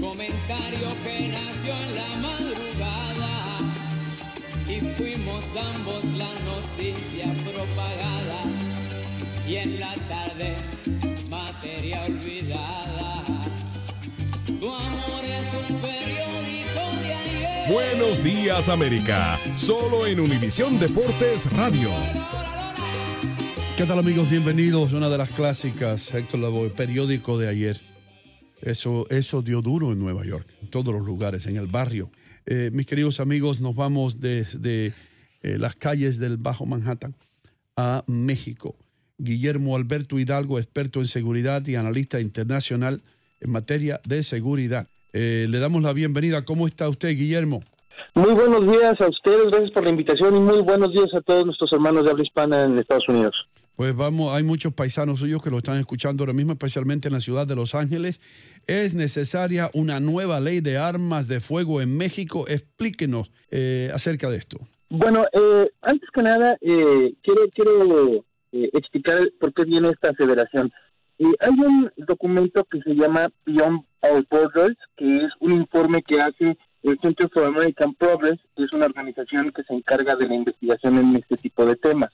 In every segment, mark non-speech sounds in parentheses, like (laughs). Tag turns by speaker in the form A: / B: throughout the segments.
A: comentario que nació en la madrugada y fuimos ambos la noticia propagada y en la tarde materia olvidada. Tu amor es un periódico de ayer.
B: Buenos días América, solo en Univisión Deportes Radio.
C: ¿Qué tal amigos? Bienvenidos a una de las clásicas, Héctor Lavoe, periódico de ayer. Eso, eso dio duro en Nueva York, en todos los lugares, en el barrio. Eh, mis queridos amigos, nos vamos desde eh, las calles del Bajo Manhattan a México. Guillermo Alberto Hidalgo, experto en seguridad y analista internacional en materia de seguridad. Eh, le damos la bienvenida. ¿Cómo está usted, Guillermo?
D: Muy buenos días a ustedes, gracias por la invitación y muy buenos días a todos nuestros hermanos de habla hispana en Estados Unidos.
C: Pues vamos, hay muchos paisanos suyos que lo están escuchando ahora mismo, especialmente en la ciudad de Los Ángeles. Es necesaria una nueva ley de armas de fuego en México. Explíquenos eh, acerca de esto.
D: Bueno, eh, antes que nada, eh, quiero, quiero explicar por qué viene esta federación. hay un documento que se llama Beyond Our Borders, que es un informe que hace el Center for American Progress, que es una organización que se encarga de la investigación en este tipo de temas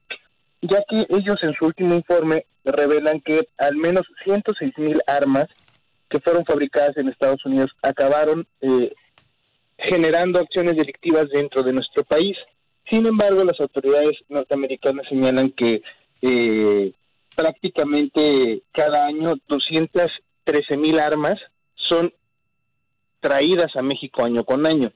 D: ya que ellos en su último informe revelan que al menos 106 mil armas que fueron fabricadas en Estados Unidos acabaron eh, generando acciones delictivas dentro de nuestro país. Sin embargo, las autoridades norteamericanas señalan que eh, prácticamente cada año 213 mil armas son traídas a México año con año.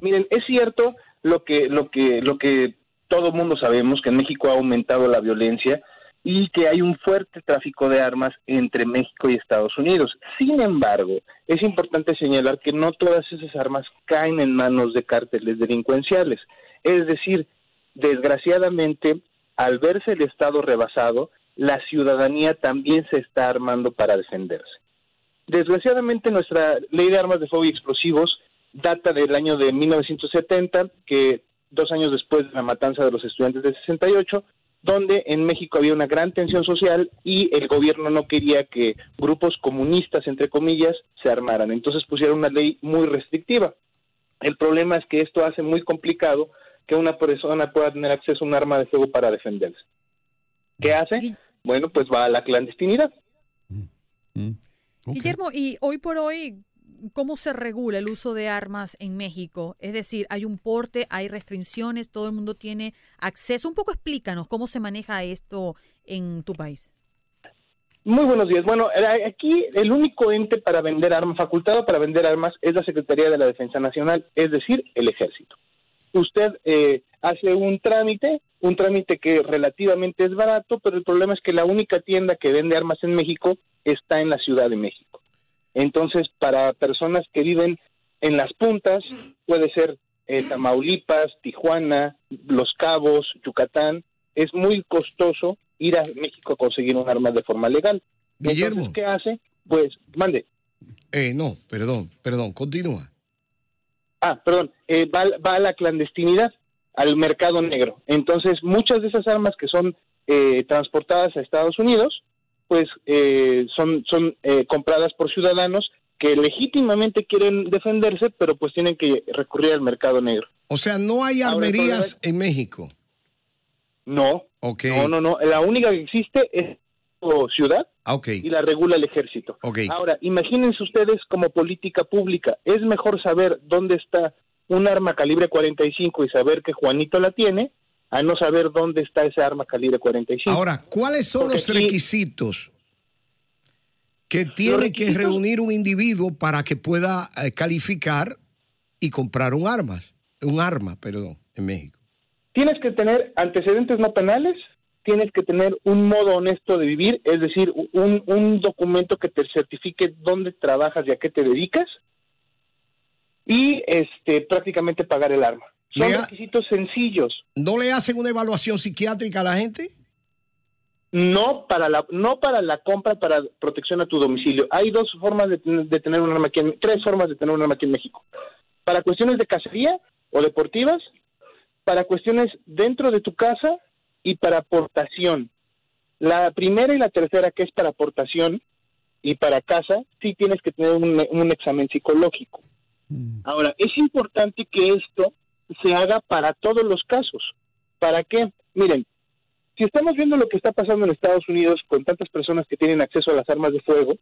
D: Miren, es cierto lo que lo que lo que todo el mundo sabemos que en México ha aumentado la violencia y que hay un fuerte tráfico de armas entre México y Estados Unidos. Sin embargo, es importante señalar que no todas esas armas caen en manos de cárteles delincuenciales. Es decir, desgraciadamente, al verse el Estado rebasado, la ciudadanía también se está armando para defenderse. Desgraciadamente, nuestra ley de armas de fuego y explosivos data del año de 1970, que dos años después de la matanza de los estudiantes del 68, donde en México había una gran tensión social y el gobierno no quería que grupos comunistas, entre comillas, se armaran. Entonces pusieron una ley muy restrictiva. El problema es que esto hace muy complicado que una persona pueda tener acceso a un arma de fuego para defenderse. ¿Qué hace? Bueno, pues va a la clandestinidad. Mm,
E: mm. Guillermo, y hoy por hoy, ¿cómo se regula el uso de armas en México? Es decir, hay un porte, hay restricciones, todo el mundo tiene acceso. Un poco explícanos cómo se maneja esto en tu país.
D: Muy buenos días. Bueno, eh, aquí el único ente para vender armas, facultado para vender armas, es la Secretaría de la Defensa Nacional, es decir, el Ejército. Usted eh, hace un trámite, un trámite que relativamente es barato, pero el problema es que la única tienda que vende armas en México está en la Ciudad de México. Entonces, para personas que viven en las puntas, puede ser eh, Tamaulipas, Tijuana, Los Cabos, Yucatán, es muy costoso ir a México a conseguir un arma de forma legal.
C: Guillermo.
D: ¿qué hace? Pues, mande.
C: Eh, no, perdón, perdón, continúa.
D: Ah, perdón, eh, va, va, a la clandestinidad, al mercado negro. Entonces, muchas de esas armas que son eh, transportadas a Estados Unidos pues eh, son, son eh, compradas por ciudadanos que legítimamente quieren defenderse, pero pues tienen que recurrir al mercado negro.
C: O sea, no hay armerías en México.
D: No. No, no, no. La única que existe es ciudad
C: ah,
D: y la regula el ejército. Ahora, imagínense ustedes como política pública, es mejor saber dónde está un arma calibre 45 y saber que Juanito la tiene a no saber dónde está esa arma calibre 45.
C: Ahora, ¿cuáles son los requisitos que tiene que reunir un individuo para que pueda eh, calificar y comprar un arma, un arma, perdón, en México?
D: Tienes que tener antecedentes no penales, tienes que tener un modo honesto de vivir, es decir, un, un documento que te certifique dónde trabajas y a qué te dedicas, y este prácticamente pagar el arma. Son requisitos sencillos.
C: ¿No le hacen una evaluación psiquiátrica a la gente?
D: No para la no para la compra para protección a tu domicilio. Hay dos formas de, tener un arma aquí, en, tres formas de tener un arma aquí en México. Para cuestiones de cacería o deportivas, para cuestiones dentro de tu casa y para aportación. La primera y la tercera, que es para aportación, y para casa sí tienes que tener un, un examen psicológico.
C: Mm.
D: Ahora, es importante que esto se haga para todos los casos. ¿Para qué? Miren, si estamos viendo lo que está pasando en Estados Unidos con tantas personas que tienen acceso a las armas de fuego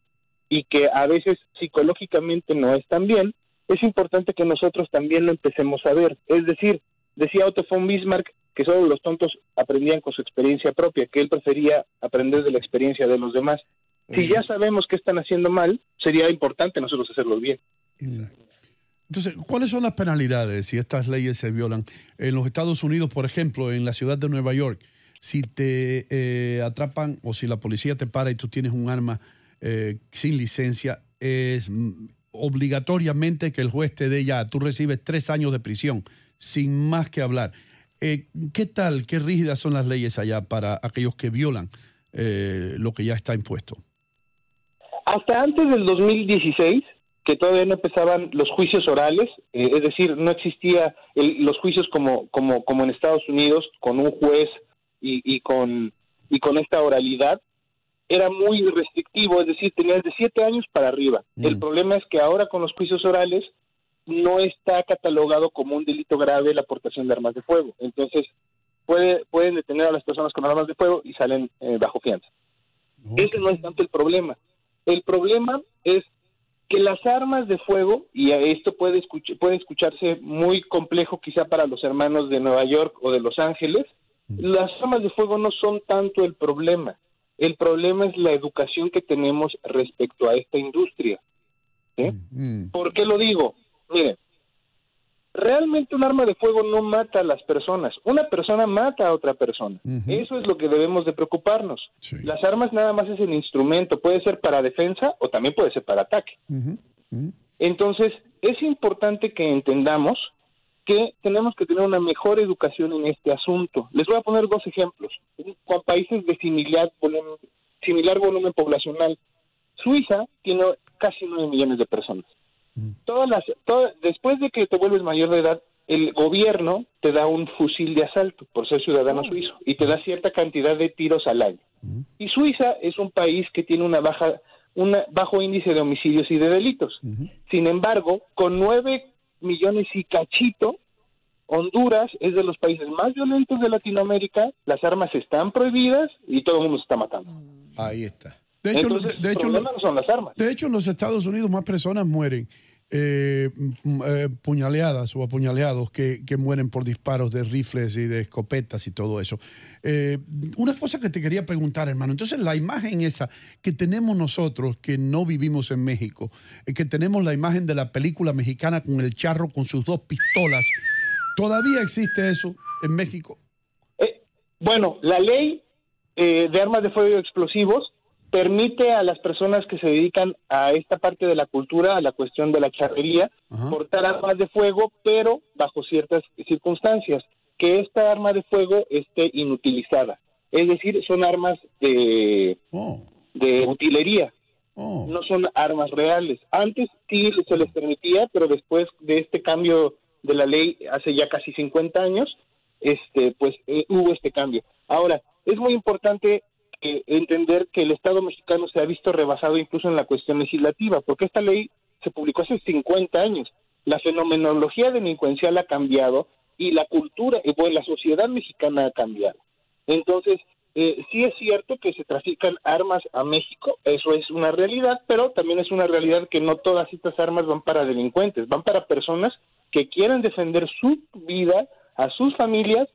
D: y que a veces psicológicamente no están bien, es importante que nosotros también lo empecemos a ver. Es decir, decía Otto von Bismarck que solo los tontos aprendían con su experiencia propia, que él prefería aprender de la experiencia de los demás. Si ya sabemos que están haciendo mal, sería importante nosotros hacerlo bien.
C: Entonces, ¿cuáles son las penalidades si estas leyes se violan? En los Estados Unidos, por ejemplo, en la ciudad de Nueva York, si te eh, atrapan o si la policía te para y tú tienes un arma eh, sin licencia, es mm, obligatoriamente que el juez te dé ya, tú recibes tres años de prisión, sin más que hablar. Eh, ¿Qué tal, qué rígidas son las leyes allá para aquellos que violan lo que ya está impuesto?
D: Hasta antes del 2016, que todavía no empezaban los juicios orales, es decir, no existía los juicios como, como, como en Estados Unidos, con un juez y, con, y con esta oralidad, era muy restrictivo, es decir, tenías de siete años para arriba.
C: Mm.
D: El problema es que ahora con los juicios orales no está catalogado como un delito grave la aportación de armas de fuego. Entonces, puede, pueden detener a las personas con armas de fuego y salen eh, bajo fianza. Ese no es tanto el problema. El problema es que las armas de fuego, y esto puede, puede escucharse muy complejo quizá para los hermanos de Nueva York o de Los Ángeles, las armas de fuego no son tanto el problema. El problema es la educación que tenemos respecto a esta industria.
C: Mm.
D: ¿Por qué lo digo? Miren, realmente un arma de fuego no mata a las personas. Una persona mata a otra persona. Eso es lo que debemos de preocuparnos.
C: Sí.
D: Las armas nada más es el instrumento. Puede ser para defensa o también puede ser para ataque. Entonces, es importante que entendamos que tenemos que tener una mejor educación en este asunto. Les voy a poner dos ejemplos. Con países de similar volumen, similar volumen poblacional, Suiza tiene casi 9 millones de personas. Todas las, todas- después de que te vuelves mayor de edad, el gobierno te da un fusil de asalto por ser ciudadano suizo y te da cierta cantidad de tiros al año. Y Suiza es un país que tiene una baja, un bajo índice de homicidios y de delitos. Sin embargo, con 9 millones y cachito, Honduras es de los países más violentos de Latinoamérica, las armas están prohibidas y todo el mundo se está matando.
F: Ahí está.
C: De hecho,
D: Entonces,
C: de, hecho,
D: el problema no son las armas.
C: de hecho, en los Estados Unidos más personas mueren eh, m- eh, puñaleadas o apuñaleados que, que mueren por disparos de rifles y de escopetas y todo eso. Eh, una cosa que te quería preguntar, hermano. Entonces, la imagen esa que tenemos nosotros, que no vivimos en México, eh, que tenemos la imagen de la película mexicana con el charro con sus dos pistolas, ¿todavía existe eso en México?
D: Bueno, la ley de armas de fuego y explosivos permite a las personas que se dedican a esta parte de la cultura, a la cuestión de la charrería,
C: Ajá.
D: portar armas de fuego, pero bajo ciertas circunstancias, que esta arma de fuego esté inutilizada. Es decir, son armas de,
C: Oh,
D: de utilería,
C: oh.
D: no son armas reales. Antes sí se les permitía, pero después de este cambio de la ley hace ya casi 50 años, este, pues eh, hubo este cambio. Ahora, es muy importante eh, entender que el Estado mexicano se ha visto rebasado incluso en la cuestión legislativa, porque esta ley se publicó hace 50 años. La fenomenología delincuencial ha cambiado y la cultura, y bueno, la sociedad mexicana ha cambiado. Entonces, eh, sí es cierto que se trafican armas a México, eso es una realidad, pero también es una realidad que no todas estas armas van para delincuentes, van para personas que quieren defender su vida, a sus familias,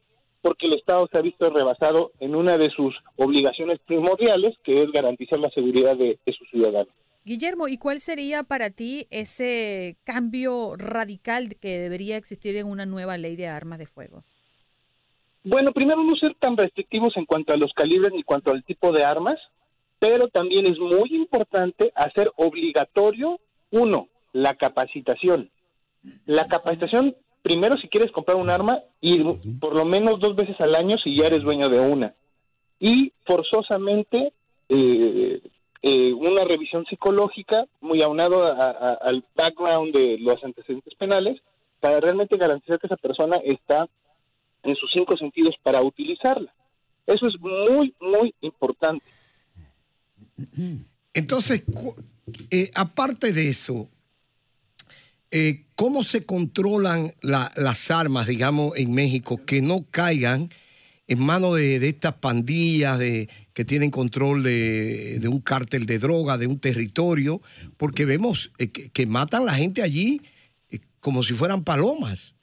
D: porque el Estado se ha visto rebasado en una de sus obligaciones primordiales, que es garantizar la seguridad de, de sus ciudadanos.
E: Guillermo, ¿y cuál sería para ti ese cambio radical que debería existir en una nueva ley de armas de fuego?
D: Bueno, primero no ser tan restrictivos en cuanto a los calibres ni cuanto al tipo de armas, pero también es muy importante hacer obligatorio, uno, la capacitación. La capacitación, primero si quieres comprar un arma, ir por lo menos dos veces al año si ya eres dueño de una. Y forzosamente eh, eh, una revisión psicológica muy aunado a- a- al background de los antecedentes penales para realmente garantizar que esa persona está en sus cinco sentidos para utilizarla. Eso es muy, muy importante.
F: Entonces, eh, aparte de eso, eh, ¿cómo se controlan las armas, digamos, en México, que no caigan en manos de, estas pandillas de, que tienen control de, un cártel de droga, de un territorio? Porque vemos eh, que, matan a la gente allí como si fueran palomas.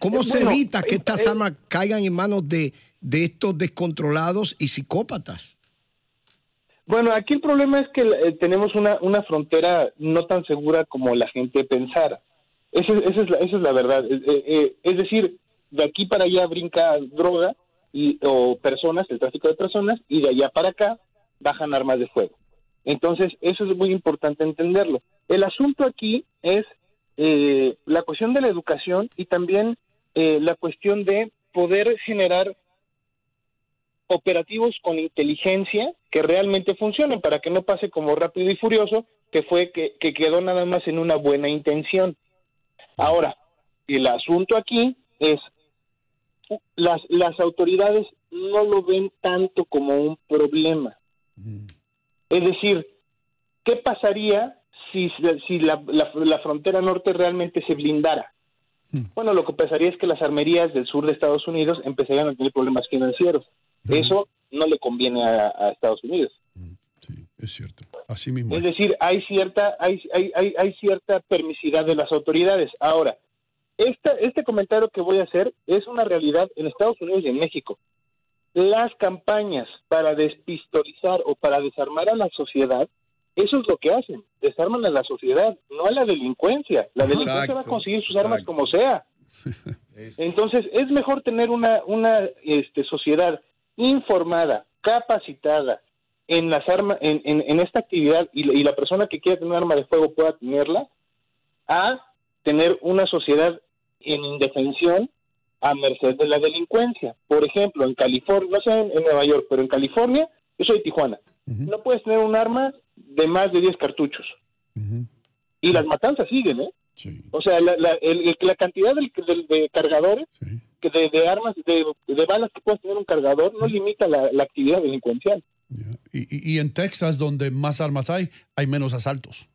F: ¿Cómo se evita que estas armas caigan en manos de, de estos descontrolados y psicópatas?
D: Bueno, aquí el problema es que eh, tenemos una, una frontera no tan segura como la gente pensara. Esa, es, la, esa es la verdad. Eh, eh, es decir, de aquí para allá brinca droga y, o personas, el tráfico de personas, y de allá para acá bajan armas de fuego. Entonces, eso es muy importante entenderlo. El asunto aquí es la cuestión de la educación y también la cuestión de poder generar operativos con inteligencia que realmente funcionen para que no pase como rápido y furioso, que fue que, quedó nada más en una buena intención. Ahora, el asunto aquí es, las, las autoridades no lo ven tanto como un problema. Es decir, ¿qué pasaría si, si la, la, frontera norte realmente se blindara? Bueno, lo que pasaría es que las armerías del sur de Estados Unidos empezarían a tener problemas financieros. Eso no le conviene a, Estados Unidos.
C: Mm, sí, es cierto. Así mismo.
D: Es decir, hay cierta, hay, hay, hay, cierta permisidad de las autoridades. Ahora, esta, este comentario que voy a hacer es una realidad en Estados Unidos y en México. Las campañas para despistolizar o para desarmar a la sociedad, eso es lo que hacen, desarman a la sociedad, no a la delincuencia. La delincuencia va a conseguir sus armas como sea. (laughs) Entonces, es mejor tener una, una este, sociedad informada, capacitada en las armas, en, en, esta actividad y, la persona que quiera tener un arma de fuego pueda tenerla, a tener una sociedad en indefensión a merced de la delincuencia. Por ejemplo, en California, no sé en, Nueva York, pero en California, yo soy de Tijuana, no puedes tener un arma de más de 10 cartuchos. Y las matanzas siguen, ¿eh? O sea, la, la, la cantidad de cargadores que de, armas, de, balas que puede tener un cargador, no limita la, actividad delincuencial.
C: Y, y, en Texas, donde más armas hay, hay menos asaltos.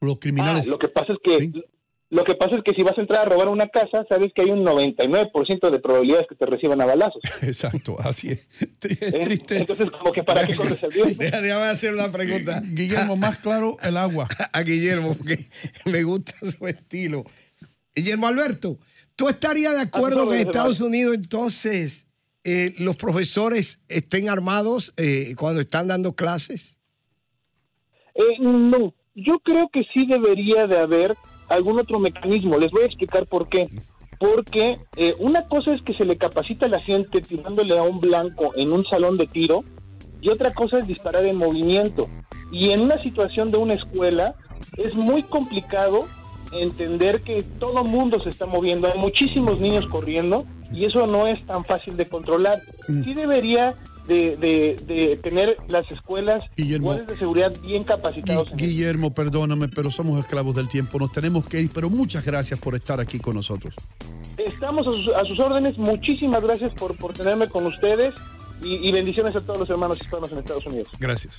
C: Los criminales.
D: Ah, lo que pasa es que Lo que pasa es que si vas a entrar a robar una casa, sabes que hay un 99% de probabilidades que te reciban a balazos. (laughs)
C: Exacto, así es. (laughs) Es
D: ¿Eh? triste. Entonces, como que para qué corres el riesgo. (laughs)
F: Déjame hacer una pregunta.
C: Guillermo, más claro, el agua.
F: A Guillermo, porque me gusta su estilo. Guillermo Alberto, ¿Tú estarías de acuerdo que en Estados Unidos entonces eh, los profesores estén armados eh, cuando están dando clases?
D: Eh, no, yo creo que sí debería de haber algún otro mecanismo. Les voy a explicar por qué. Porque una cosa es que se le capacita a la gente tirándole a un blanco en un salón de tiro y otra cosa es disparar en movimiento. Y en una situación de una escuela es muy complicado entender que todo mundo se está moviendo, hay muchísimos niños corriendo y eso no es tan fácil de controlar. Mm. Sí debería de, tener las escuelas de seguridad bien capacitados.
C: Guillermo, perdóname, pero somos esclavos del tiempo, nos tenemos que ir, pero muchas gracias por estar aquí con nosotros.
D: Estamos a sus, órdenes, muchísimas gracias por, por tenerme con ustedes y, y bendiciones a todos los hermanos hispanos en Estados Unidos.
C: Gracias.